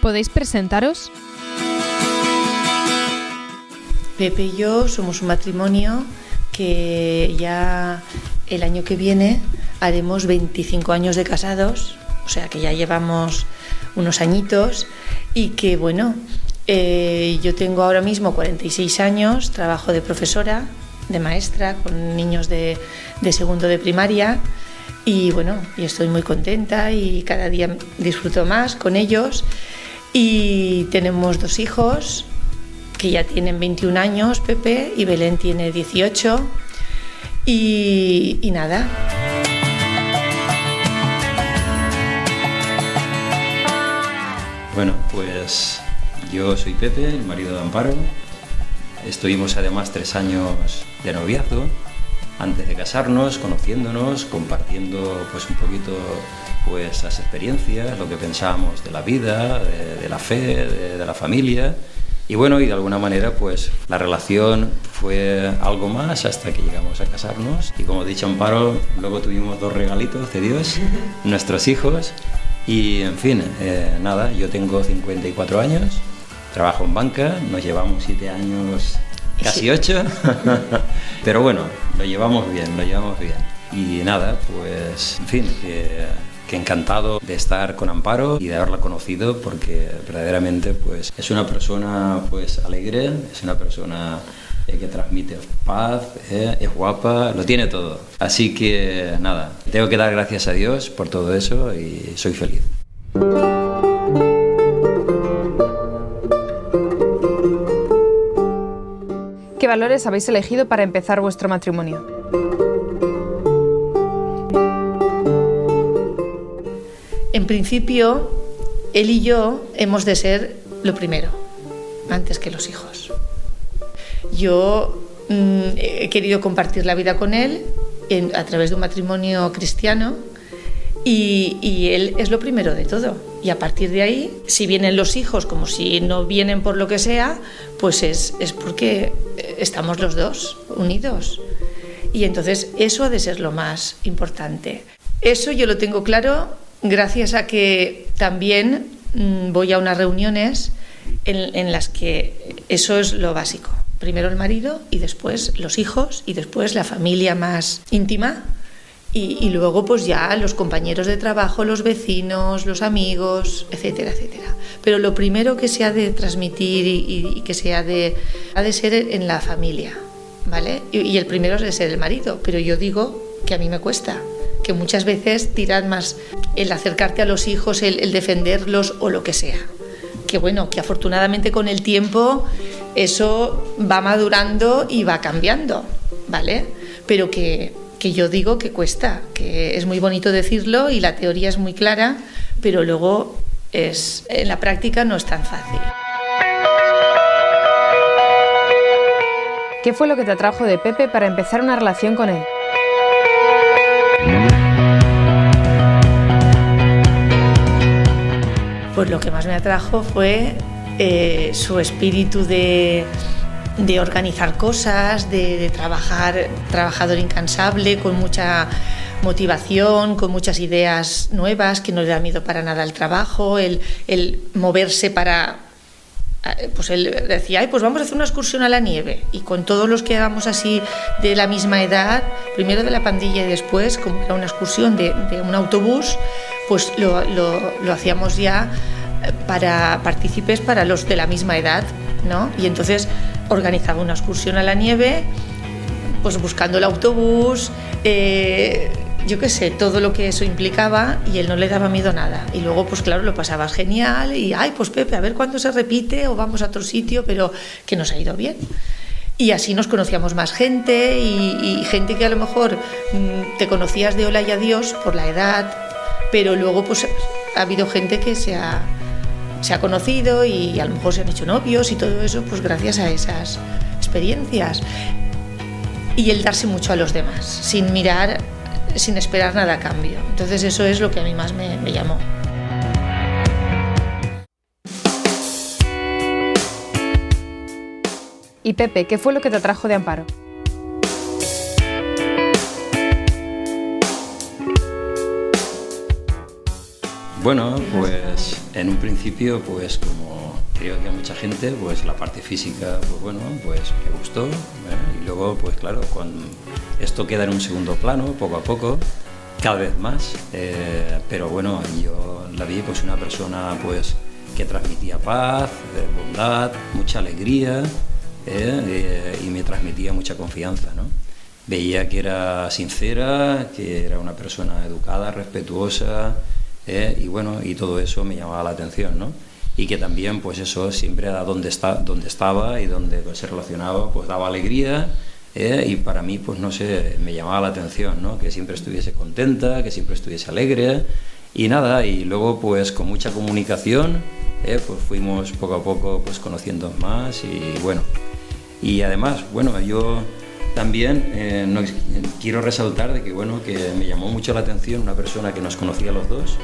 ¿Podéis presentaros? Pepe y yo somos un matrimonio que ya el año que viene haremos 25 años de casados, o sea que ya llevamos unos añitos y que bueno, eh, yo tengo ahora mismo 46 años, trabajo de profesora, de maestra, con niños de, de segundo de primaria y bueno, y estoy muy contenta y cada día disfruto más con ellos y tenemos dos hijos que ya tienen 21 años, Pepe, y Belén tiene 18 y, y nada. Bueno, pues yo soy Pepe, el marido de Amparo. Estuvimos además tres años de noviazgo antes de casarnos, conociéndonos, compartiendo pues un poquito pues las experiencias, lo que pensábamos de la vida, de, de la fe, de, de, la familia. Y bueno, y de alguna manera pues la relación fue algo más hasta que llegamos a casarnos. Y como ha dicho Amparo, luego tuvimos dos regalitos de Dios, nuestros hijos. Y en fin, eh, nada, yo tengo 54 años, trabajo en banca, nos llevamos 7 años, casi 8, pero bueno, lo llevamos bien, lo llevamos bien. Y nada, pues en fin, que, que, encantado de estar con Amparo y de haberla conocido porque verdaderamente pues es una persona pues alegre, es una persona eh, que transmite paz, eh, es guapa, lo tiene todo. Así que nada, tengo que dar gracias a Dios por todo eso y soy feliz. ¿Qué valores habéis elegido para empezar vuestro matrimonio? En principio, él y yo hemos de ser lo primero, antes que los hijos. Yo mmm, he querido compartir la vida con él a través de un matrimonio cristiano y, y, él es lo primero de todo. Y a partir de ahí, si vienen los hijos como si no vienen por lo que sea, pues es, es porque estamos los dos unidos. Y entonces eso ha de ser lo más importante. Eso yo lo tengo claro gracias a que también mmm, voy a unas reuniones en, las que eso es lo básico primero el marido y después los hijos y después la familia más íntima y, luego pues ya los compañeros de trabajo, los vecinos, los amigos, etcétera, etcétera. Pero lo primero que se ha de transmitir y, que se ha de, ha de ser en la familia, ¿vale? Y el primero es de ser el marido, pero yo digo que a mí me cuesta, que muchas veces tiran más el acercarte a los hijos, el, el defenderlos o lo que sea. Que bueno, que afortunadamente con el tiempo eso va madurando y va cambiando, ¿vale? Pero que, que, yo digo que cuesta, que es muy bonito decirlo y la teoría es muy clara, pero luego es, en la práctica no es tan fácil. ¿Qué fue lo que te atrajo de Pepe para empezar una relación con él? Pues lo que más me atrajo fue eh, su espíritu de, de organizar cosas, de, trabajar, trabajador incansable, con mucha motivación, con muchas ideas nuevas, que no le da miedo para nada al trabajo, el, el moverse para... Pues él decía, Ay, pues vamos a hacer una excursión a la nieve. Y con todos los que éramos así de la misma edad, primero de la pandilla y después, como era una excursión de, un autobús, pues lo, lo, hacíamos ya para partícipes para los de la misma edad, ¿no? Y entonces organizaba una excursión a la nieve, pues buscando el autobús, eh, yo qué sé, todo lo que eso implicaba y él no le daba miedo nada. Y luego, pues claro, lo pasabas genial y, ay, pues Pepe, a ver cuándo se repite o vamos a otro sitio, pero que nos ha ido bien. y así nos conocíamos más gente y, gente que a lo mejor mm, te conocías de hola y adiós por la edad, pero luego pues ha habido gente que se ha, se ha conocido y a lo mejor se han hecho novios y todo eso pues gracias a esas experiencias. Y el darse mucho a los demás, sin mirar, sin esperar nada a cambio. Entonces eso es lo que a mí más me, me llamó. Y Pepe, ¿qué fue lo que te atrajo de Amparo? Bueno, pues en un principio, pues como creo que a mucha gente, pues la parte física, pues bueno, pues me gustó. ¿eh? Y luego, pues claro, cuando esto queda en un segundo plano, poco a poco, cada vez más. Eh, pero bueno, yo la vi pues una persona pues que transmitía paz, eh, bondad, mucha alegría y me transmitía mucha confianza, ¿no? Veía que era sincera, que era una persona educada, respetuosa, ¿eh? y bueno, y todo eso me llamaba la atención, ¿no? Y que también, pues eso, siempre a donde, está, donde estaba y donde se relacionaba, pues daba alegría, ¿eh? y para mí, pues no sé, me llamaba la atención, ¿no? Que siempre estuviese contenta, que siempre estuviese alegre, y nada, y luego pues con mucha comunicación, ¿eh? pues fuimos poco a poco pues conociendo más, y bueno, y además, bueno, yo también eh, quiero resaltar de que, bueno, que me llamó mucho la atención una persona que nos conocía los dos,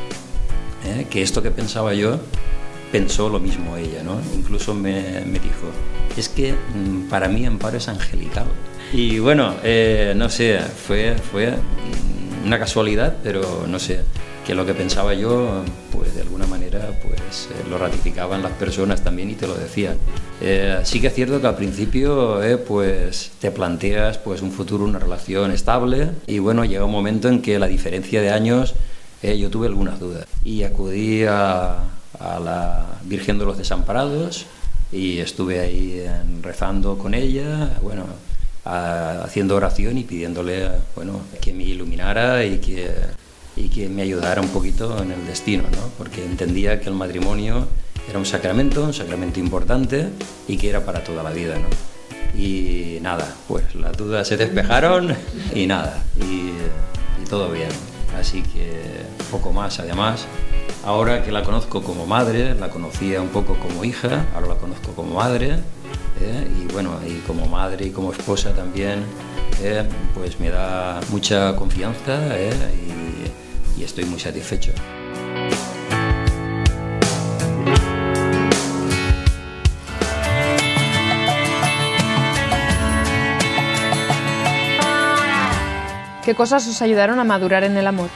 eh, que esto que pensaba yo, pensó lo mismo ella, ¿no? Incluso me, me dijo, es que mm, para mí Amparo es angelical. Y bueno, eh, no sé, fue, fue una casualidad, pero no sé, que lo que pensaba yo, pues de alguna pues eh, lo ratificaban las personas también y te lo decían. Eh, sí que es cierto que al principio, eh, pues te planteas, pues un futuro, una relación estable y bueno, llega un momento en que la diferencia de años, yo tuve algunas dudas y acudí a, la Virgen de los Desamparados y estuve ahí rezando con ella, bueno, haciendo oración y pidiéndole, bueno, que me iluminara y que y que me ayudara un poquito en el destino, ¿no? porque entendía que el matrimonio era un sacramento, un sacramento importante y que era para toda la vida. ¿no? Y nada, pues las dudas se despejaron y nada, y, todo bien. Así que poco más, además. Ahora que la conozco como madre, la conocía un poco como hija, ahora la conozco como madre, ¿eh? y bueno, y como madre y como esposa también, ¿eh? pues me da mucha confianza ¿eh? y estoy muy satisfecho. ¿Qué cosas os ayudaron a madurar en el amor?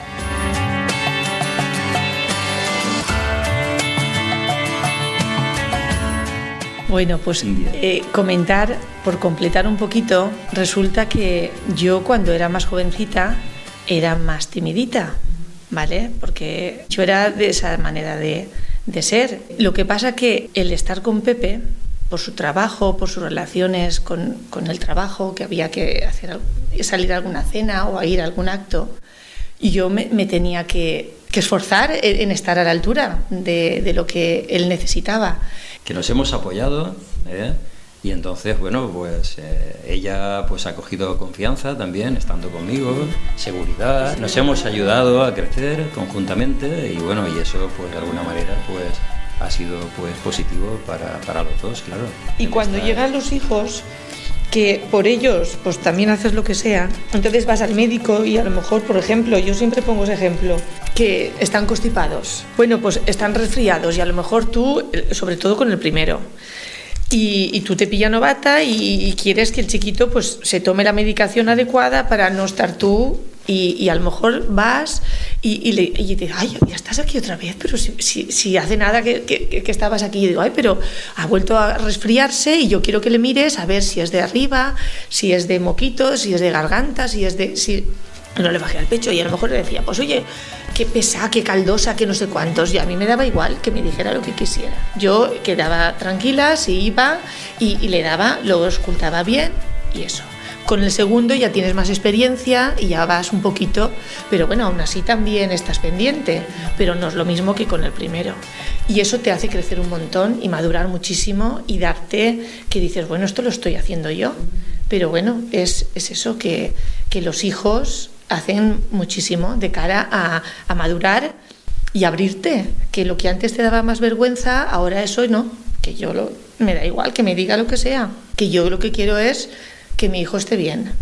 Bueno, pues eh, comentar, por completar un poquito, resulta que yo cuando era más jovencita era más timidita, ¿vale? Porque yo era de esa manera de, ser. Lo que pasa que el estar con Pepe, por su trabajo, por sus relaciones con, el trabajo, que había que hacer, salir a alguna cena o a ir a algún acto, yo me, tenía que, esforzar en, estar a la altura de, de, lo que él necesitaba. Que nos hemos apoyado, ¿eh? Y entonces, bueno, pues eh, ella pues ha cogido confianza también, estando conmigo, seguridad. Nos hemos ayudado a crecer conjuntamente y bueno, y eso pues de alguna manera pues ha sido pues positivo para, para los dos, claro. Y cuando llegan los hijos, que por ellos pues también haces lo que sea, entonces vas al médico y a lo mejor, por ejemplo, yo siempre pongo ese ejemplo, que están constipados. Bueno, pues están resfriados y a lo mejor tú, eh, sobre todo con el primero, y, tú te pilla novata y, quieres que el chiquito pues se tome la medicación adecuada para no estar tú y, a lo mejor vas y, le, y te ay, ya estás aquí otra vez, pero si, si, hace nada que, que, estabas aquí, y digo, ay, pero ha vuelto a resfriarse y yo quiero que le mires a ver si es de arriba, si es de moquitos, si es de garganta, si es de... Si... No le bajé al pecho y a lo mejor le decía, pues oye, qué pesa, qué caldosa, qué no sé cuántos. Y a mí me daba igual que me dijera lo que quisiera. Yo quedaba tranquila, si iba y, le daba, lo ocultaba bien y eso. Con el segundo ya tienes más experiencia y ya vas un poquito, pero bueno, aún así también estás pendiente, pero no es lo mismo que con el primero. Y eso te hace crecer un montón y madurar muchísimo y darte que dices, bueno, esto lo estoy haciendo yo. Pero bueno, es, es eso que, que los hijos hacen muchísimo de cara a, a madurar y abrirte, que lo que antes te daba más vergüenza, ahora eso no, que yo lo, me da igual, que me diga lo que sea, que yo lo que quiero es que mi hijo esté bien,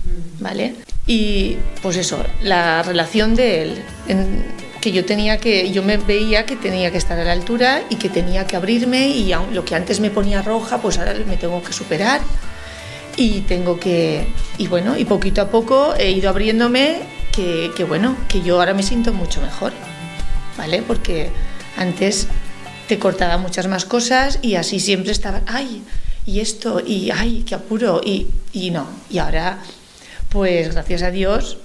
¿vale? Y pues eso, la relación de él, que yo tenía que, yo me veía que tenía que estar a la altura y que tenía que abrirme y lo que antes me ponía roja, pues ahora me tengo que superar y tengo que, y bueno, y poquito a poco he ido abriéndome que, que bueno, que yo ahora me siento mucho mejor, ¿vale? Porque antes te cortaba muchas más cosas y así siempre estaba, ay, y esto, y ay, qué apuro, y, y no. Y ahora, pues gracias a Dios,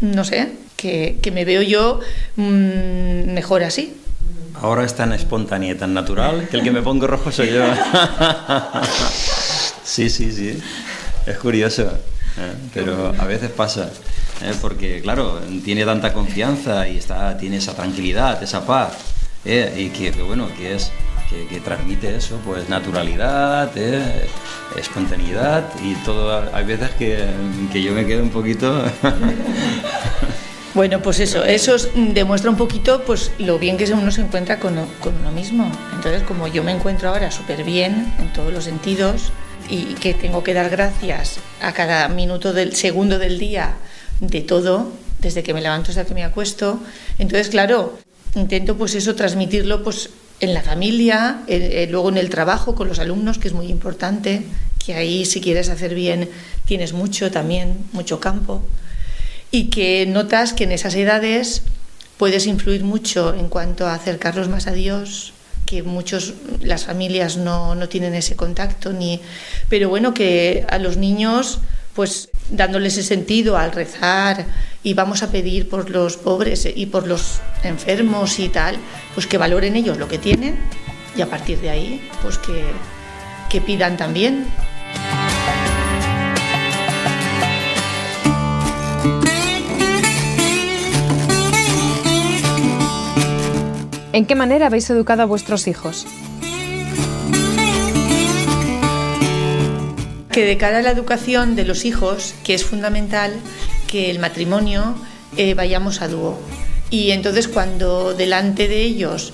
no sé, que, que me veo yo mmm, mejor así. Ahora es tan espontánea, tan natural, que el que me pongo rojo soy yo. sí, sí, sí. Es curioso, ¿eh? pero a veces pasa. ¿eh? Porque, claro, tiene tanta confianza y está, tiene esa tranquilidad, esa paz eh, y que, bueno, que es que, transmite eso, pues naturalidad, espontaneidad y todo. Hay veces que, que yo me quedo un poquito. Bueno, pues eso, eso demuestra un poquito pues lo bien que uno se encuentra con, con uno mismo. Entonces, como yo me encuentro ahora súper bien en todos los sentidos y que tengo que dar gracias a cada minuto del segundo del día de todo, desde que me levanto hasta que me acuesto, entonces, claro, intento pues eso transmitirlo pues en la familia, eh, luego en el trabajo con los alumnos, que es muy importante, que ahí si quieres hacer bien tienes mucho también, mucho campo, y que notas que en esas edades puedes influir mucho en cuanto a acercarlos más a Dios, que muchos, las familias no, no tienen ese contacto, ni, pero bueno, que a los niños pues dándoles ese sentido al rezar y vamos a pedir por los pobres y por los enfermos y tal, pues que valoren ellos lo que tienen y a partir de ahí, pues que, que pidan también. ¿En qué manera habéis educado a vuestros hijos? que de cara a la educación de los hijos, que es fundamental que el matrimonio eh, vayamos a dúo. Y entonces cuando delante de ellos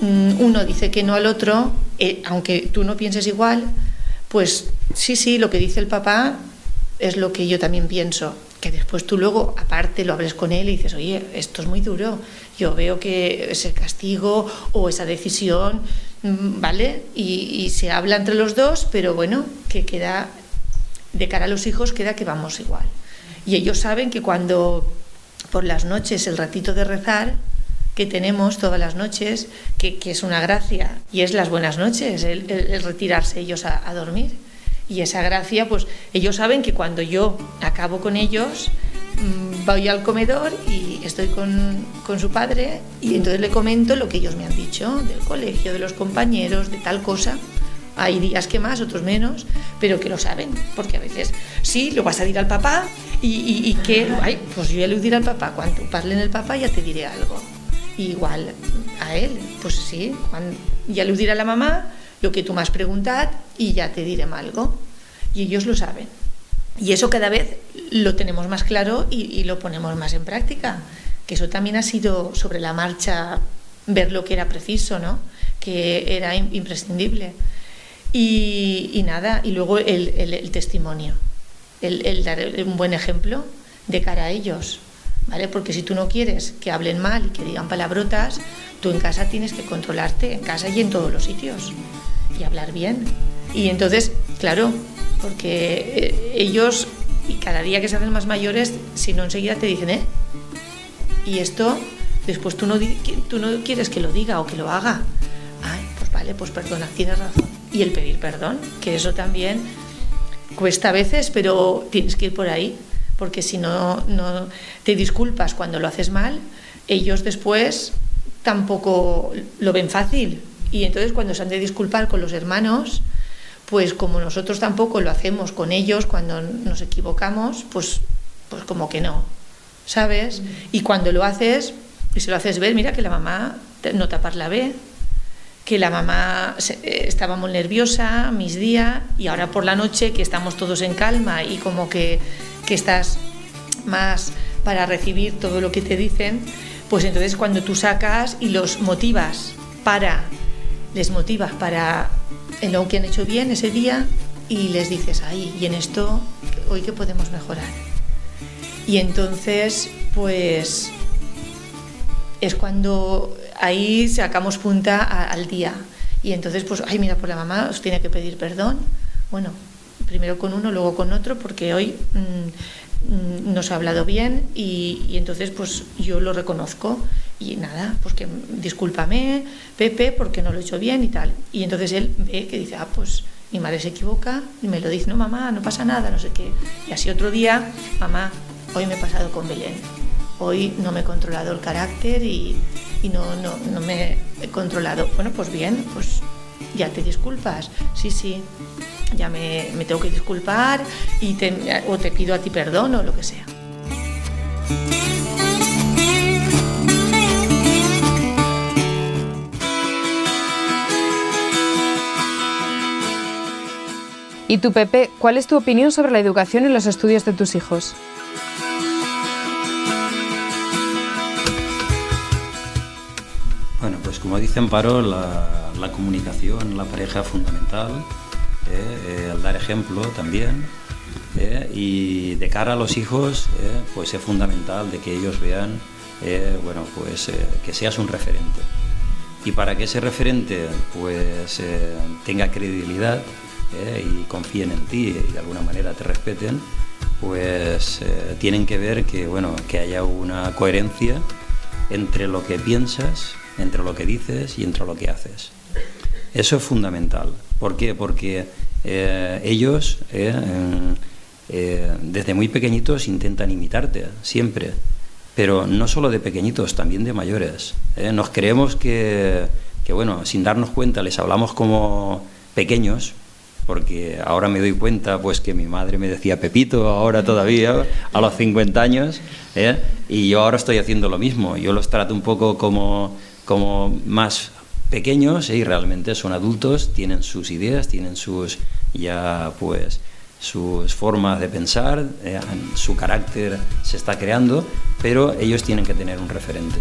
mm, uno dice que no al otro, eh, aunque tú no pienses igual, pues sí, sí, lo que dice el papá es lo que yo también pienso. Que después tú luego, aparte, lo hables con él y dices, oye, esto es muy duro. Yo veo que ese castigo o esa decisión Mm, ¿vale? Y, se habla entre los dos, pero bueno, que queda, de cara a los hijos, queda que vamos igual. Y ellos saben que cuando por las noches, el ratito de rezar que tenemos todas las noches, que, que es una gracia, y es las buenas noches, el, retirarse ellos a, dormir. Y esa gracia, pues ellos saben que cuando yo acabo con ellos, voy al comedor y estoy con, con, su padre y entonces le comento lo que ellos me han dicho del colegio, de los compañeros, de tal cosa. Hay días que más, otros menos, pero que lo saben, porque a veces sí, lo vas a decir al papá y, y, y que, ay, pues yo ya le diré al papá, cuando parlen el papá ya te diré algo. Y igual a él, pues sí, cuando, ya le diré a la mamá lo que tú me has preguntado y ya te diré algo. Y ellos lo saben. Y eso cada vez lo tenemos más claro y, lo ponemos más en práctica. Que eso también ha sido sobre la marcha ver lo que era preciso, ¿no? que era imprescindible. Y, nada, y luego el testimonio, el, el, dar un buen ejemplo de cara a ellos. ¿Vale? Porque si tú no quieres que hablen mal y que digan palabrotas, tú en casa tienes que controlarte, en casa y en todos los sitios, y hablar bien. Y entonces, claro, porque ellos, y cada día que se hacen más mayores, si no enseguida te dicen, ¿eh? Y esto, después tú no, tú no quieres que lo diga o que lo haga. Ay, pues vale, pues perdona, tienes razón. Y el pedir perdón, que eso también cuesta a veces, pero tienes que ir por ahí, porque si no, no te disculpas cuando lo haces mal, ellos después tampoco lo ven fácil. Y entonces cuando se han de disculpar con los hermanos, pues como nosotros tampoco lo hacemos con ellos cuando nos equivocamos, pues, pues como que no, ¿sabes? Y cuando lo haces, y se lo haces ver, mira que la mamá no tapar la ve, que la mamá eh, estaba muy nerviosa mis días y ahora por la noche que estamos todos en calma y como que, que estás más para recibir todo lo que te dicen, pues entonces cuando tú sacas y los motivas para, les motivas para en lo que han hecho bien ese día y les dices, ahí, y en esto, hoy que podemos mejorar. Y entonces, pues es cuando ahí sacamos punta al día. Y entonces, pues, ay, mira, por la mamá os tiene que pedir perdón. Bueno, primero con uno, luego con otro, porque hoy mm, mm, nos ha hablado bien y, entonces, pues, yo lo reconozco. Y nada, pues que discúlpame, Pepe, porque no lo he hecho bien y tal. Y entonces él ve que dice, ah, pues mi madre se equivoca y me lo dice, no, mamá, no pasa nada, no sé qué. Y así otro día, mamá, hoy me he pasado con Belén. Hoy no me he controlado el carácter y, y no, no, no me he controlado. Bueno, pues bien, pues ya te disculpas. Sí, sí, ya me, me tengo que disculpar y o te pido a ti perdón o lo que sea. ¿Y tú, Pepe, cuál es tu opinión sobre la educación y los estudios de tus hijos? Bueno, pues como dice Amparo, la, la comunicación, la pareja fundamental, ¿eh? Eh, el dar ejemplo también. ¿eh? Y de cara a los hijos, pues es fundamental de que ellos vean, bueno, pues que seas un referente. Y para que ese referente pues tenga credibilidad, ¿eh? y confíen en ti y de alguna manera te respeten, pues eh, tienen que ver que, bueno, que haya una coherencia entre lo que piensas, entre lo que dices y entre lo que haces. Eso es fundamental. ¿Por qué? Porque eh, ellos desde muy pequeñitos intentan imitarte, siempre. Pero no solo de pequeñitos, también de mayores. Nos creemos que, que, bueno, sin darnos cuenta les hablamos como pequeños, porque ahora me doy cuenta pues que mi madre me decía Pepito ahora todavía a los 50 años ¿eh? y yo ahora estoy haciendo lo mismo yo los trato un poco como, como más pequeños ¿eh? y realmente son adultos tienen sus ideas tienen sus ya pues sus formas de pensar ¿eh? su carácter se está creando pero ellos tienen que tener un referente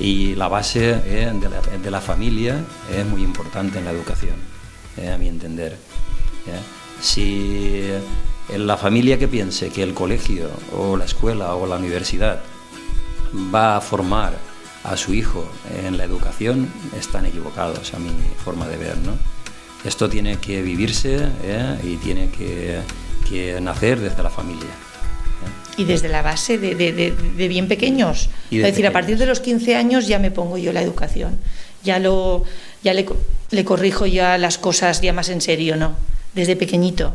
y la base de la, de la familia es muy importante en la educación a mi entender si en la familia que piense que el colegio o la escuela o la universidad va a formar a su hijo en la educación, están equivocados a mi forma de ver. ¿no? Esto tiene que vivirse ¿eh? y tiene que, nacer desde la familia. ¿eh? Y desde la base de, bien pequeños. es decir, a partir de los 15 años ya me pongo yo la educación. Ya, lo, ya le, le corrijo ya las cosas ya más en serio, ¿no? Desde pequeñito.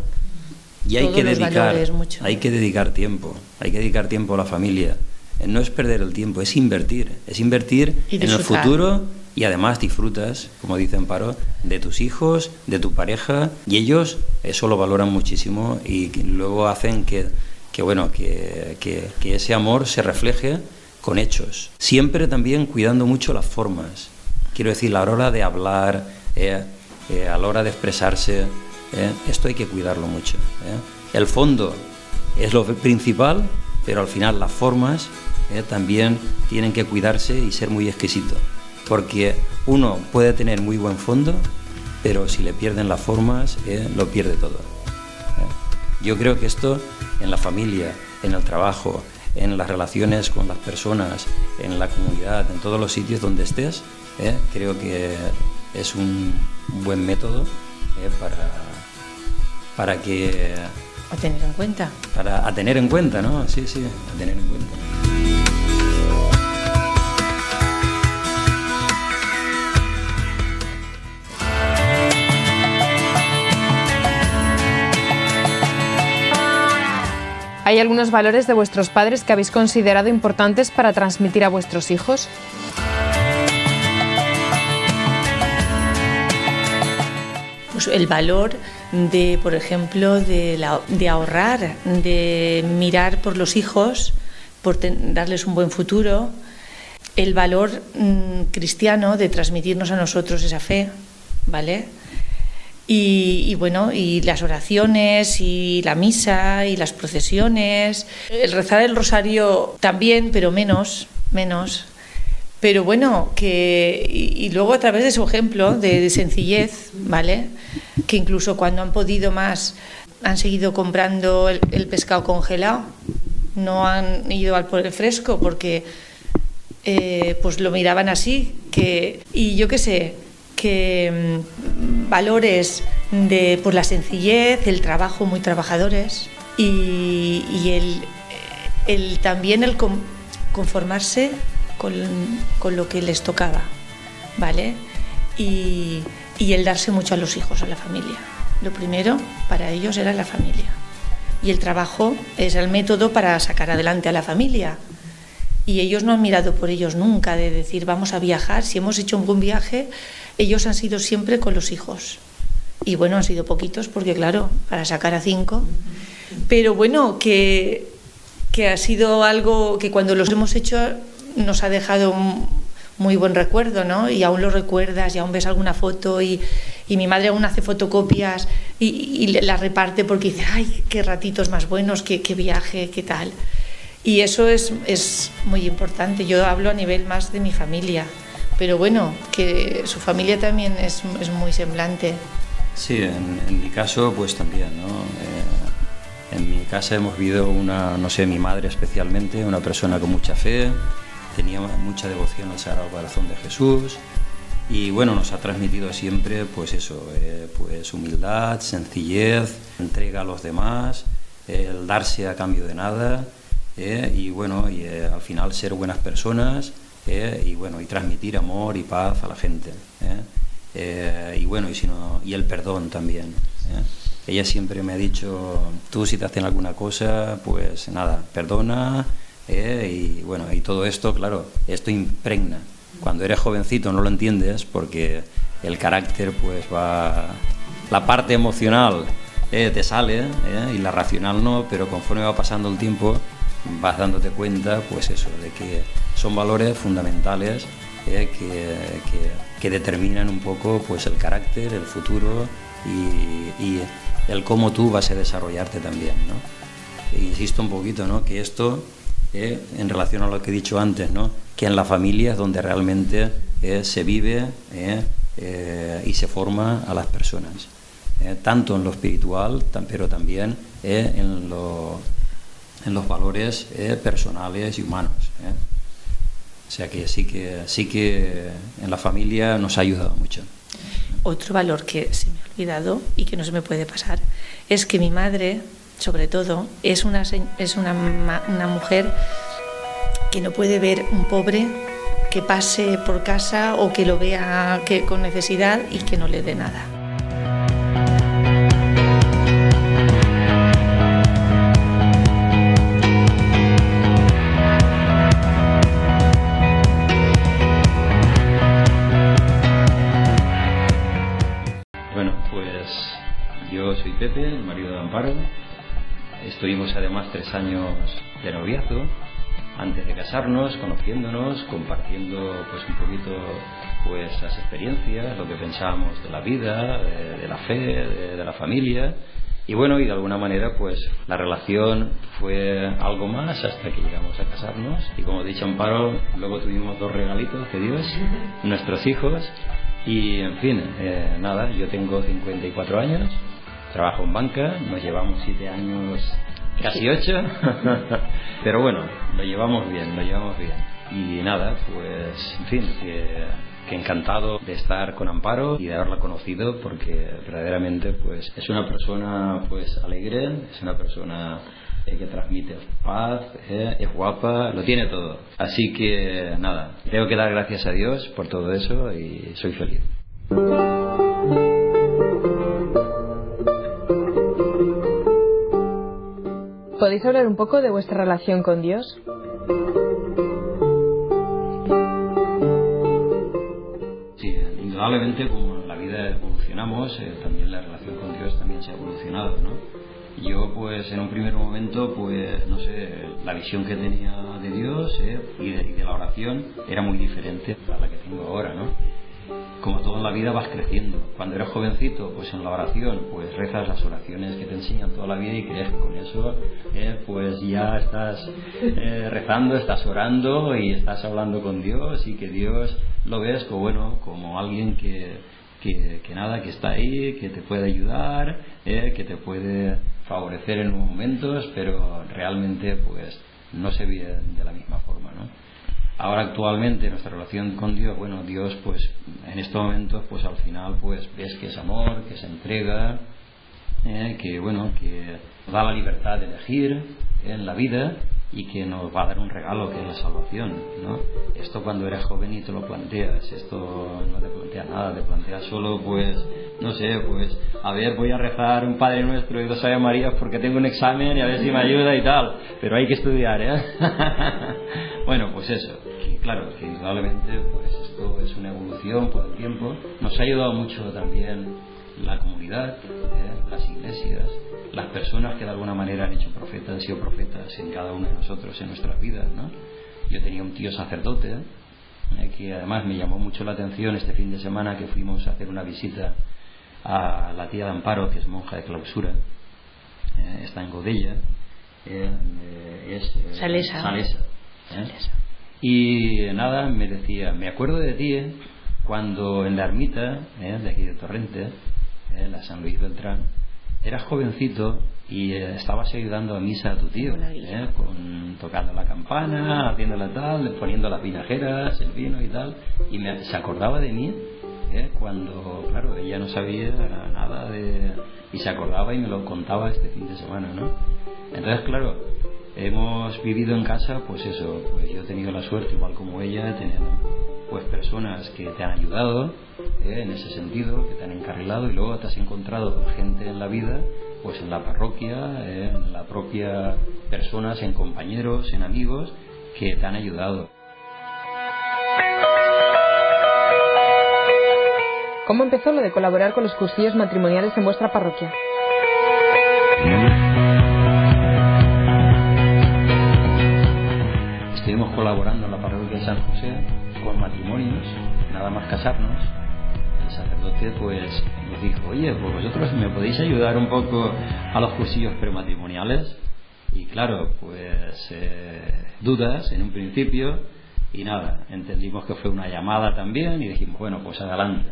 Y hay que, dedicar, hay que dedicar tiempo, hay que dedicar tiempo a la familia. Eh, no es perder el tiempo, es invertir, es invertir en el futuro y además disfrutas, como dice Amparo, de tus hijos, de tu pareja y ellos eso lo valoran muchísimo y luego hacen que, que bueno, que, que, ese amor se refleje con hechos. Siempre también cuidando mucho las formas. Quiero decir, a la hora de hablar, eh, eh, a la hora de expresarse, ¿eh? Esto hay que cuidarlo mucho. ¿eh? El fondo es lo principal, pero al final las formas ¿eh? también tienen que cuidarse y ser muy exquisitos. Porque uno puede tener muy buen fondo, pero si le pierden las formas, lo pierde todo. Yo creo que esto en la familia, en el trabajo, en las relaciones con las personas, en la comunidad, en todos los sitios donde estés, creo que es un buen método para para que... A tener en cuenta. Para a tener en cuenta, ¿no? Sí, sí, a tener en cuenta. ¿Hay algunos valores de vuestros padres que habéis considerado importantes para transmitir a vuestros hijos? Pues el valor de, por ejemplo, de, de ahorrar, de mirar por los hijos, por darles un buen futuro, el valor mm, cristiano de transmitirnos a nosotros esa fe, ¿vale? Y, bueno, y las oraciones y la misa y las procesiones, el rezar el rosario también, pero menos, menos. Pero bueno, que y, luego a través de su ejemplo de, sencillez, ¿vale? Que incluso cuando han podido más han seguido comprando el, pescado congelado, no han ido al por el fresco porque eh, pues lo miraban así, que y yo qué sé, que mm, valores de, por la sencillez, el trabajo, muy trabajadores, y, el, también el conformarse con, lo que les tocaba, ¿vale? Y, y el darse mucho a los hijos, a la familia. Lo primero para ellos era la familia. Y el trabajo es el método para sacar adelante a la familia. Y ellos no han mirado por ellos nunca de decir vamos a viajar, si hemos hecho un buen viaje, ellos han sido siempre con los hijos. Y bueno, han sido poquitos porque claro, para sacar a cinco. Pero bueno, que, que ha sido algo que cuando los hemos hecho nos ha dejado muy buen recuerdo, ¿no? Y aún lo recuerdas y aún ves alguna foto y, y mi madre aún hace fotocopias y, y la reparte porque dice, ay, qué ratitos más buenos, qué, qué viaje, qué tal. Y eso es, es muy importante. Yo hablo a nivel más de mi familia pero bueno, que su familia también es, es muy semblante. Sí, en, mi caso pues también, ¿no? Eh, en mi casa hemos vivido una, no sé, mi madre especialmente, una persona con mucha fe, tenía mucha devoción al Sagrado Corazón de Jesús y bueno, nos ha transmitido siempre pues eso, eh, pues humildad, sencillez, entrega a los demás, el darse a cambio de nada eh, y bueno, y al final ser buenas personas ¿eh? y bueno y transmitir amor y paz a la gente ¿eh? Eh, y bueno y si y el perdón también ella siempre me ha dicho tú si te hacen alguna cosa pues nada perdona y bueno y todo esto claro esto impregna cuando eres jovencito no lo entiendes porque el carácter pues va la parte emocional te sale y la racional no pero conforme va pasando el tiempo vas dándote cuenta pues eso de que son valores fundamentales eh, que, determinan un poco pues, el carácter, el futuro y, el cómo tú vas a desarrollarte también. E insisto un poquito ¿no? que esto, eh, en relación a lo que he dicho antes, ¿no? que en la familia es donde realmente eh, se vive y se forma a las personas, tanto en lo espiritual, pero también en, en los valores personales y humanos. O sea que sí que sí que en la familia nos ha ayudado mucho. Otro valor que se me ha olvidado y que no se me puede pasar es que mi madre, sobre todo, es una, es una, una mujer que no puede ver un pobre que pase por casa o que lo vea que, con necesidad y que no le dé nada. el marido de Amparo. Estuvimos además tres años de noviazgo antes de casarnos, conociéndonos, compartiendo pues un poquito pues las experiencias, lo que pensábamos de la vida, de, la fe, de, la familia. Y bueno, y de alguna manera pues la relación fue algo más hasta que llegamos a casarnos. Y como he dicho Amparo, luego tuvimos dos regalitos de Dios, nuestros hijos. Y en fin, eh, nada, yo tengo 54 años, trabajo en banca, nos llevamos siete años, casi ocho, pero bueno, lo llevamos bien, lo llevamos bien. Y nada, pues, en fin, que, encantado de estar con Amparo y de haberla conocido porque verdaderamente pues es una persona pues alegre, es una persona eh, que transmite paz, eh, es guapa, lo tiene todo. Así que nada, tengo que dar gracias a Dios por todo eso y soy feliz. ¿Podéis hablar un poco de vuestra relación con Dios? Sí, indudablemente como la vida evoluciona evolucionamos, eh, también la relación con Dios también se ha evolucionado, ¿no? Yo, pues, en un primer momento, pues, no sé, la visión que tenía de Dios eh, y, de, la oración era muy diferente a la que tengo ahora, ¿no? Como todo en la vida vas creciendo. Cuando eres jovencito, pues en la oración, pues rezas las oraciones que te enseñan toda la vida y crees que con eso, eh, pues ya estás eh, rezando, estás orando y estás hablando con Dios y que Dios lo ves como, bueno, como alguien que, que, que nada, que está ahí, que te puede ayudar, que te puede favorecer en momentos, pero realmente pues no se vive de la misma forma, ¿no? Ahora actualmente nuestra relación con Dios, bueno, Dios pues en estos momentos pues al final pues ves que es amor, que se entrega, ¿eh? que bueno, que da la libertad de elegir en la vida y que nos va a dar un regalo que es la salvación, ¿no? Esto cuando eres joven y te lo planteas, esto no te plantea nada, te planteas solo pues no sé, pues a ver, voy a rezar un Padre Nuestro y dos Ave María porque tengo un examen y a ver si me ayuda y tal, pero hay que estudiar, ¿eh? bueno, pues eso, claro, que indudablemente pues esto es una evolución por el tiempo, nos ha ayudado mucho también la comunidad, ¿eh? las iglesias, las personas que de alguna manera han hecho profetas, han sido profetas en cada uno de nosotros, en nuestras vidas, ¿no? Yo tenía un tío sacerdote, ¿eh? que además me llamó mucho la atención este fin de semana que fuimos a hacer una visita a la tía de Amparo, que es monja de clausura, eh, está en Godella, es Salesa. Salesa, Y nada, me decía, me acuerdo de ti cuando en la ermita de aquí de Torrente, la San Luis Beltrán, eras jovencito y estabas ayudando a misa a tu tío, con, tocando la campana, haciéndola tal, poniendo las vinajeras, el vino y tal, y me, se acordaba de mí ¿eh? cuando, claro, ella no sabía nada de... y se acordaba y me lo contaba este fin de semana, ¿no? Entonces, claro, hemos vivido en casa, pues eso, pues yo he tenido la suerte, igual como ella, de tener pues personas que te han ayudado ¿eh? en ese sentido, que te han encarrilado y luego te has encontrado gente en la vida, pues en la parroquia, ¿eh? en la propia personas, en compañeros, en amigos que te han ayudado. ¿Cómo empezó lo de colaborar con los cursillos matrimoniales en vuestra parroquia? Colaborando en la parroquia de San José con matrimonios, nada más casarnos. El sacerdote pues nos dijo, oye, pues vosotros me podéis ayudar un poco a los cursillos prematrimoniales. Y claro, pues eh, dudas en un principio y nada, entendimos que fue una llamada también y dijimos, bueno, pues adelante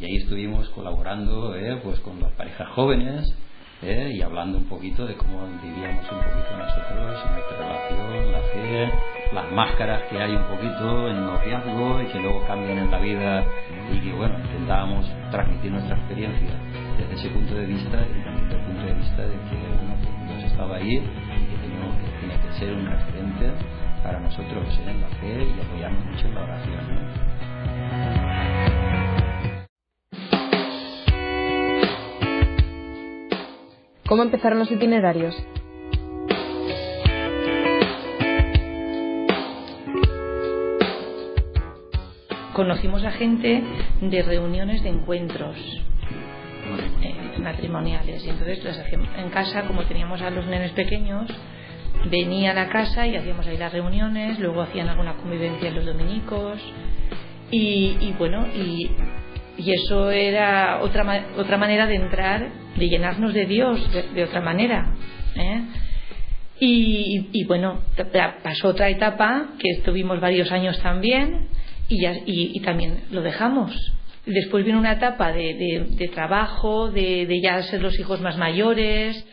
y ahí estuvimos colaborando eh, pues con las parejas jóvenes eh, y hablando un poquito de cómo vivíamos un poquito nosotros nuestra relación, la fe, las máscaras que hay un poquito en el noviazgo y que luego cambian en la vida y que bueno, intentábamos transmitir nuestra experiencia desde ese punto de vista y también desde el punto de vista de que uno Dios estaba ahí y que teníamos que, tiene que ser un referente para nosotros en la fe y apoyarnos mucho en la oración. ¿Cómo empezaron los itinerarios? Conocimos a gente de reuniones de encuentros eh, matrimoniales y entonces las hacíamos en casa como teníamos a los nenes pequeños venían a casa y hacíamos ahí las reuniones luego hacían alguna convivencia los dominicos y, y bueno y y eso era otra, otra manera de entrar, de llenarnos de Dios de, otra manera. ¿eh? Y, bueno, pasó otra etapa que estuvimos varios años también y, ya, y, también lo dejamos. Después vino una etapa de, de, trabajo, de, de, ya ser los hijos más mayores,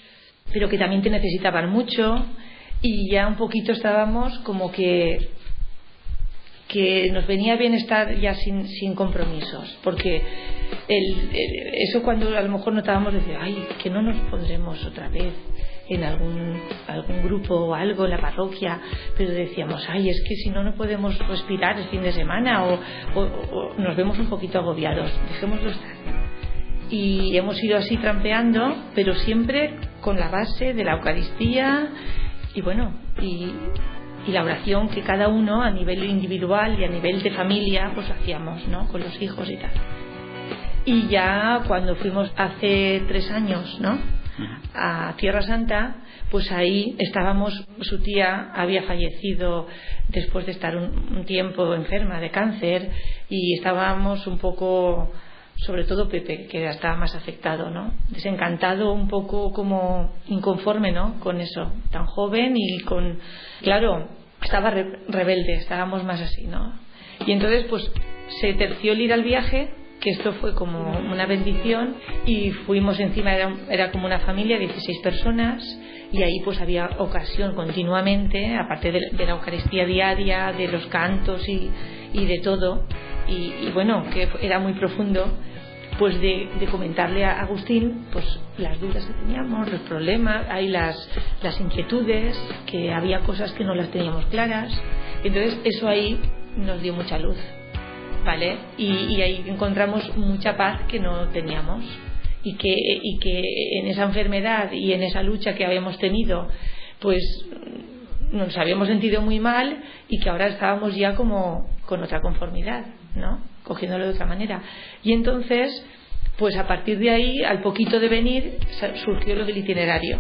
pero que también te necesitaban mucho y ya un poquito estábamos como que que nos venía bien estar ya sin, sin compromisos, porque el, eso cuando a lo mejor notábamos decir, ay, que no nos pondremos otra vez en algún, algún grupo o algo en la parroquia, pero decíamos, ay, es que si no, no podemos respirar el fin de semana o, o nos vemos un poquito agobiados, dejémoslo estar. Y hemos ido así trampeando, pero siempre con la base de la Eucaristía y bueno, y, y la oración que cada uno a nivel individual y a nivel de familia pues hacíamos, ¿no? Con los hijos y tal. Y ya cuando fuimos hace tres años, ¿no? A Tierra Santa, pues ahí estábamos, su tía había fallecido después de estar un, tiempo enferma de cáncer y estábamos un poco, sobre todo Pepe, que estaba más afectado, ¿no? Desencantado, un poco como inconforme, ¿no? Con eso, tan joven y con, claro, estaba rebelde, estábamos más así, ¿no? Y entonces, pues se terció el ir al viaje que esto fue como una bendición y fuimos encima, era, como una familia, 16 personas, y ahí pues había ocasión continuamente, aparte de, la Eucaristía diaria, de los cantos y de todo, y, bueno, que era muy profundo, pues de, comentarle a Agustín pues las dudas que teníamos, los problemas, hay las, las inquietudes, que había cosas que no las teníamos claras, entonces eso ahí nos dio mucha luz, ¿vale? Y, y ahí encontramos mucha paz que no teníamos y que, y que en esa enfermedad y en esa lucha que habíamos tenido, pues nos habíamos sentido muy mal y que ahora estábamos ya como con otra conformidad, ¿no? Cogiéndolo de otra manera. Y entonces, pues a partir de ahí, al poquito de venir, surgió lo del itinerario.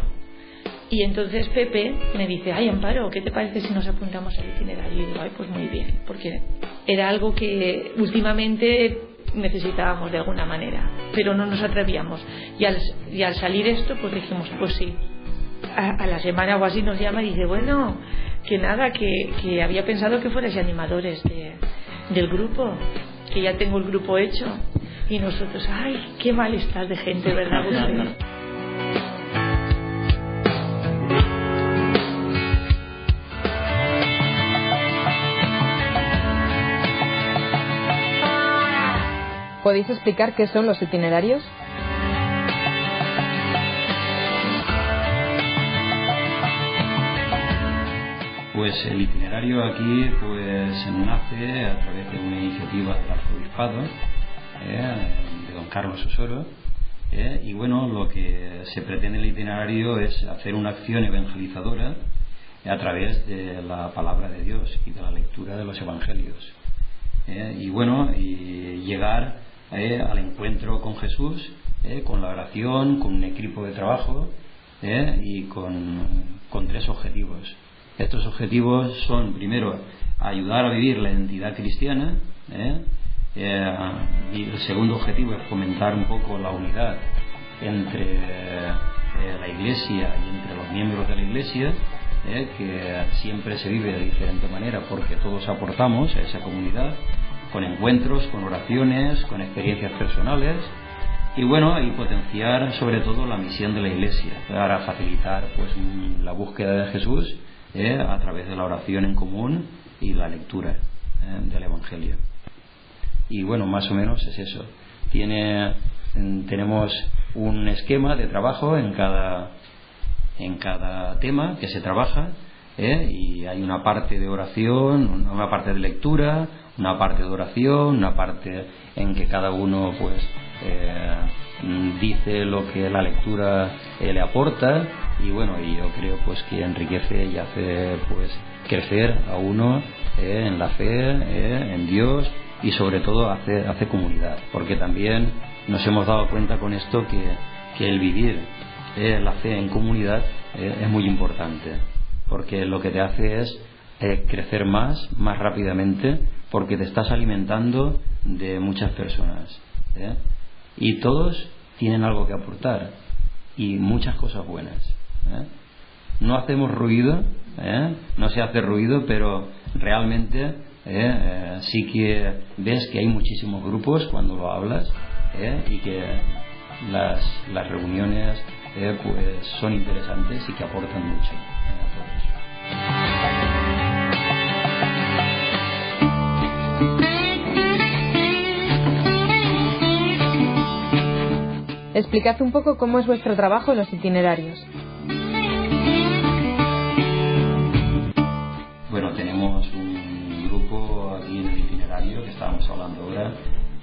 Y entonces Pepe me dice, ay Amparo, ¿qué te parece si nos apuntamos al itinerario? Y digo, ay, pues muy bien, porque era algo que últimamente necesitábamos de alguna manera, pero no nos atrevíamos. Y al, salir esto, pues dijimos, pues sí. A, la semana o así nos llama y dice, bueno, que nada, que, que había pensado que fuerais animadores de, del grupo, que ya tengo el grupo hecho. Y nosotros, ay, qué mal estás de gente, ¿verdad? ¿Podéis explicar qué son los itinerarios? Pues el itinerario aquí pues nace a través de una iniciativa del arzobispado eh, de don Carlos Osoro eh, y bueno lo que se pretende en el itinerario es hacer una acción evangelizadora a través de la palabra de Dios y de la lectura de los evangelios eh, y bueno y llegar al encuentro con Jesús, con la oración, con un equipo de trabajo y con, tres objetivos. Estos objetivos son, primero, ayudar a vivir la identidad cristiana, y el segundo objetivo es fomentar un poco la unidad entre la Iglesia y entre los miembros de la Iglesia, que siempre se vive de diferente manera porque todos aportamos a esa comunidad con encuentros, con oraciones, con experiencias personales y bueno, y potenciar sobre todo la misión de la Iglesia para facilitar pues la búsqueda de Jesús eh, a través de la oración en común y la lectura eh, del Evangelio. Y bueno, más o menos es eso. Tiene, tenemos un esquema de trabajo en cada, en cada tema que se trabaja eh, y hay una parte de oración, una parte de lectura, una parte de oración, una parte en que cada uno pues eh, dice lo que la lectura eh, le aporta y bueno y yo creo pues que enriquece y hace pues crecer a uno eh, en la fe en Dios y sobre todo hace, hace comunidad porque también nos hemos dado cuenta con esto que, que el vivir la fe en comunidad es muy importante porque lo que te hace es crecer más más rápidamente porque te estás alimentando de muchas personas. ¿Eh? Y todos tienen algo que aportar y muchas cosas buenas. ¿eh? No hacemos ruido, ¿eh? no se hace ruido, pero realmente sí que ves que hay muchísimos grupos cuando lo hablas y que las, las reuniones pues son interesantes y que aportan mucho a todos. Explicad un poco cómo es vuestro trabajo en los itinerarios. Bueno, tenemos un grupo aquí en el itinerario que estábamos hablando ahora,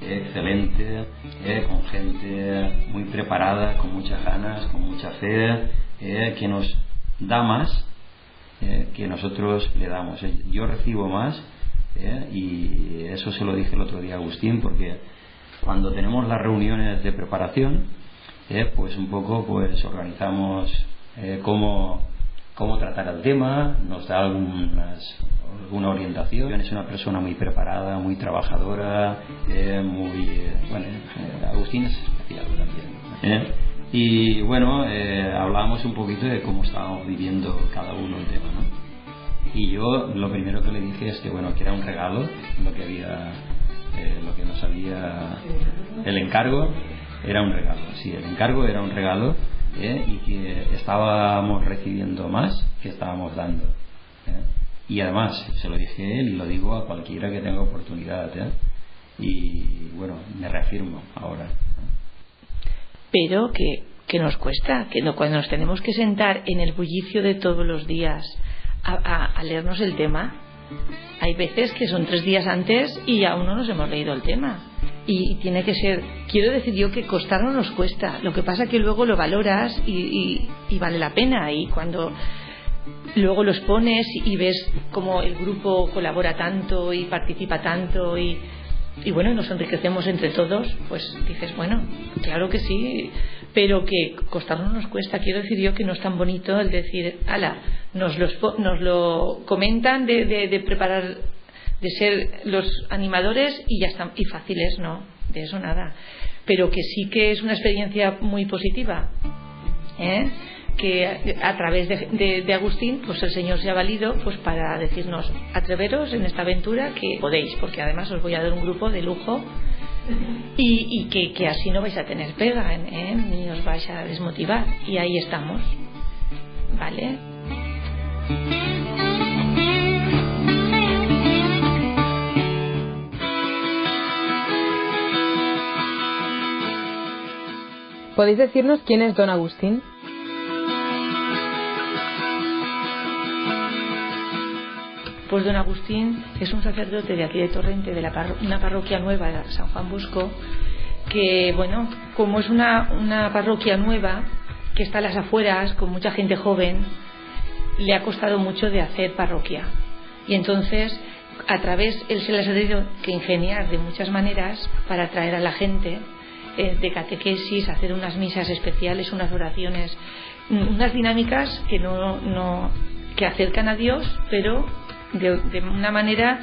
excelente, eh, con gente muy preparada, con muchas ganas, con mucha fe, eh, que nos da más eh, que nosotros le damos. Yo recibo más y eso se lo dije el otro día a Agustín porque cuando tenemos las reuniones de preparación, eh, pues un poco pues organizamos eh, cómo, cómo tratar el tema, nos da algunas, alguna orientación. Es una persona muy preparada, muy trabajadora, eh, muy. bueno, Agustín es especial también. Y bueno, hablamos un poquito de cómo estábamos viviendo cada uno el tema, ¿no? Y yo lo primero que le dije es que, bueno, que era un regalo lo que había, lo que nos había, el encargo era un regalo, sí, el encargo era un regalo ¿eh? y que estábamos recibiendo más que estábamos dando. ¿eh? Y además, se lo dije a él y lo digo a cualquiera que tenga oportunidad. ¿eh? Y bueno, me reafirmo ahora. Pero que, que nos cuesta, que no, cuando nos tenemos que sentar en el bullicio de todos los días a, a leernos el tema, hay veces que son tres días antes y aún no nos hemos leído el tema y tiene que ser, quiero decir yo que costar no nos cuesta, lo que pasa que luego lo valoras y, vale la pena y cuando luego los pones y ves cómo el grupo colabora tanto y participa tanto y, y bueno, nos enriquecemos entre todos, pues dices, bueno, claro que sí, pero que costar no nos cuesta. Quiero decir yo que no es tan bonito el decir, ala, nos, los, nos lo comentan de, de, de preparar de ser los animadores y ya están y fáciles no de eso nada pero que sí que es una experiencia muy positiva ¿eh? que a través de, Agustín pues el Señor se ha valido pues para decirnos atreveros en esta aventura que podéis porque además os voy a dar un grupo de lujo y, que, así no vais a tener pega ¿eh? ni os vais a desmotivar y ahí estamos vale ¿Podéis decirnos quién es don Agustín? Pues don Agustín es un sacerdote de aquí de Torrente, de la una parroquia nueva de San Juan Bosco, que bueno, como es una, una parroquia nueva, que está a las afueras, con mucha gente joven, le ha costado mucho de hacer parroquia. Y entonces, a través, él se les ha tenido que ingeniar de muchas maneras para atraer a la gente eh, de catequesis, hacer unas misas especiales, unas oraciones, mm, unas dinámicas que no, no que acercan a Dios, pero de, una manera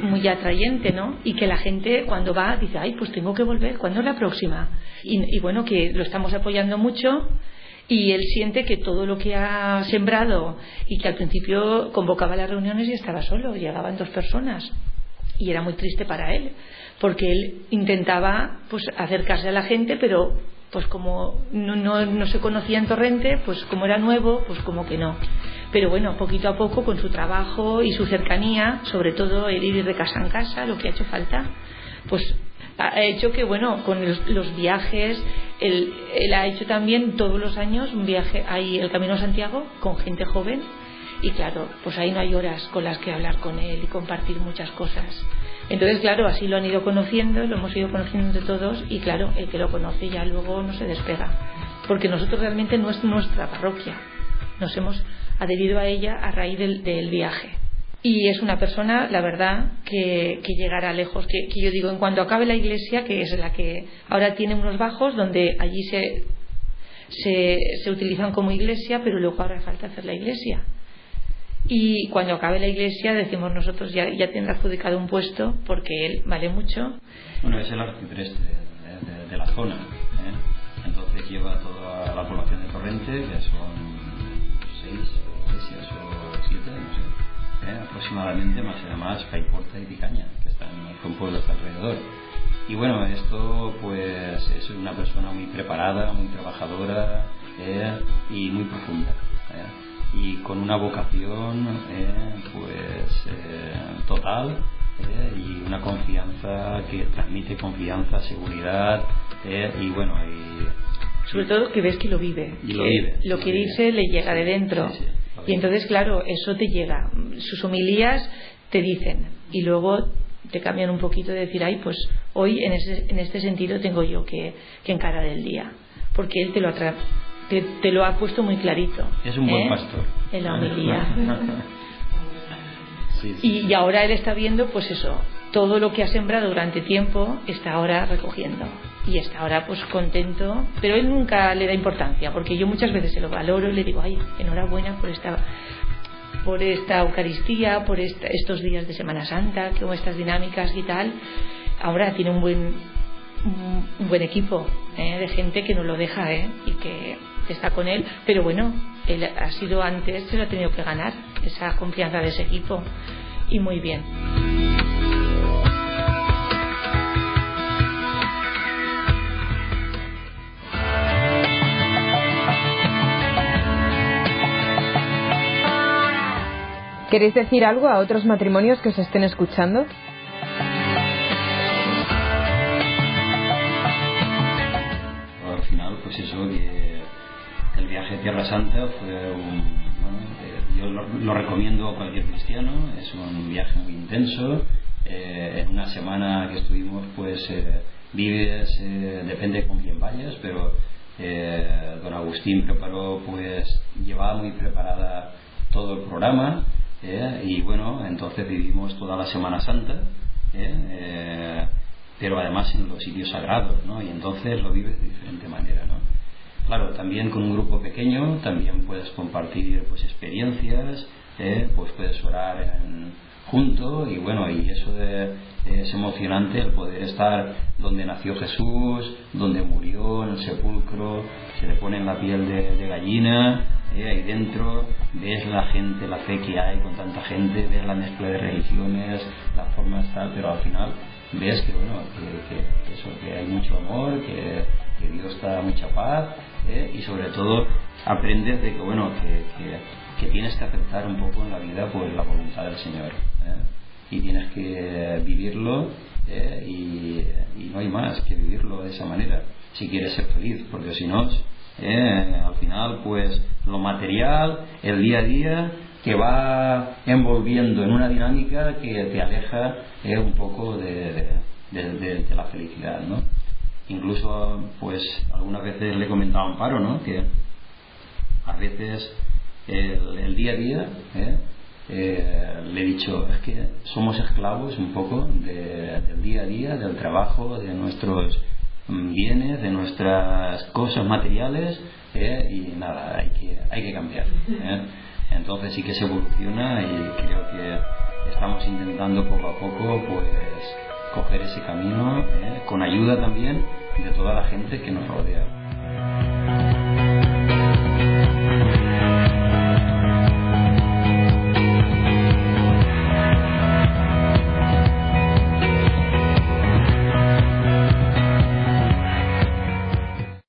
muy atrayente, ¿no? Y que la gente cuando va dice, ay, pues tengo que volver, ¿cuándo es la próxima? Y, y, bueno, que lo estamos apoyando mucho y él siente que todo lo que ha sembrado y que al principio convocaba las reuniones y estaba solo, llegaban dos personas y era muy triste para él porque él intentaba pues acercarse a la gente, pero pues como no, no, se conocía en Torrente, pues como era nuevo, pues como que no. Pero bueno, poquito a poco con su trabajo y su cercanía, sobre todo el ir de casa en casa, lo que ha hecho falta, pues ha hecho que, bueno, con los, viajes, él, él, ha hecho también todos los años un viaje ahí, el Camino a Santiago, con gente joven. Y claro, pues ahí no hay horas con las que hablar con él y compartir muchas cosas. Entonces, claro, así lo han ido conociendo, lo hemos ido conociendo entre todos y claro, el que lo conoce ya luego no se despega. Porque nosotros realmente no es nuestra parroquia. Nos hemos adherido a ella a raíz del, viaje. Y es una persona, la verdad, que, llegará lejos. Que, yo digo, en cuanto acabe la iglesia, que es la que ahora tiene unos bajos, donde allí se, se, se utilizan como iglesia, pero luego ahora falta hacer la iglesia y cuando acabe la iglesia decimos nosotros ya, ya tendrá adjudicado un puesto porque él vale mucho. Bueno, es el arcipreste de, la zona, ¿eh? entonces lleva toda la población de Torrente, que son seis iglesias o siete, no sé, ¿eh? aproximadamente, más además Paiporta y Picaña, que están con pueblos alrededor. Y bueno, esto pues es una persona muy preparada, muy trabajadora ¿eh? y muy profunda y con una vocación eh, pues eh, total eh, y una confianza que transmite confianza, seguridad y bueno y, sobre todo que ves que lo vive, y lo, vive, lo que dice le llega de dentro. Y entonces claro eso te llega. Sus homilías te dicen. Y luego te cambian un poquito de decir ay pues hoy en, ese, en este sentido tengo yo que, que encarar el día porque él te lo atrae te, lo ha puesto muy clarito. Es un buen ¿eh? pastor. En la homilía. Y, ahora él está viendo, pues eso, todo lo que ha sembrado durante tiempo está ahora recogiendo y está ahora pues contento, pero él nunca le da importancia, porque yo muchas veces se lo valoro y le digo, ay, enhorabuena por esta por esta Eucaristía, por estos días de Semana Santa, como estas dinámicas y tal. Ahora tiene un buen un, buen equipo ¿eh? de gente que no lo deja ¿eh? y que está con él, pero bueno, él ha sido antes, se lo ha tenido que ganar, esa confianza de ese equipo y muy bien. ¿Queréis decir algo a otros matrimonios que os estén escuchando? Tierra Santa fue un... Eh, yo lo, recomiendo a cualquier cristiano, es un viaje muy intenso. Eh, en una semana que estuvimos, pues eh, vives, depende con quién vayas, pero don Agustín preparó, pues llevaba muy preparada todo el programa ¿eh? y bueno, entonces vivimos toda la Semana Santa, ¿eh? Eh, pero además en los sitios sagrados, ¿no? Y entonces lo vives de diferente manera, ¿no? Claro, también con un grupo pequeño también puedes compartir pues experiencias, pues puedes orar en, junto y bueno, y eso es emocionante el poder estar donde nació Jesús, donde murió, en el sepulcro, se le pone en la piel de gallina ¿eh? ahí dentro, ves la gente, la fe que hay con tanta gente, ves la mezcla de religiones, la forma tal, pero al final ves que bueno, que, eso, que hay mucho amor, que, Dios está mucha paz ¿eh? y sobre todo aprendes de que bueno, que, tienes que aceptar un poco en la vida pues la voluntad del Señor ¿eh? y tienes que vivirlo y, y no hay más que vivirlo de esa manera si quieres ser feliz, porque si no ¿eh? al final pues lo material, el día a día que va envolviendo en una dinámica que te aleja ¿eh? un poco de, la felicidad, ¿no? Incluso, pues, algunas veces le he comentado a Amparo, ¿no? Que a veces el, día a día, ¿eh? le he dicho, es que somos esclavos un poco del día a día, del trabajo, de nuestros bienes, de nuestras cosas materiales eh, y nada, hay que, hay que cambiar. Eh. Entonces sí que se evoluciona y creo que estamos intentando poco a poco pues coger ese camino eh, con ayuda también de toda la gente que nos rodea.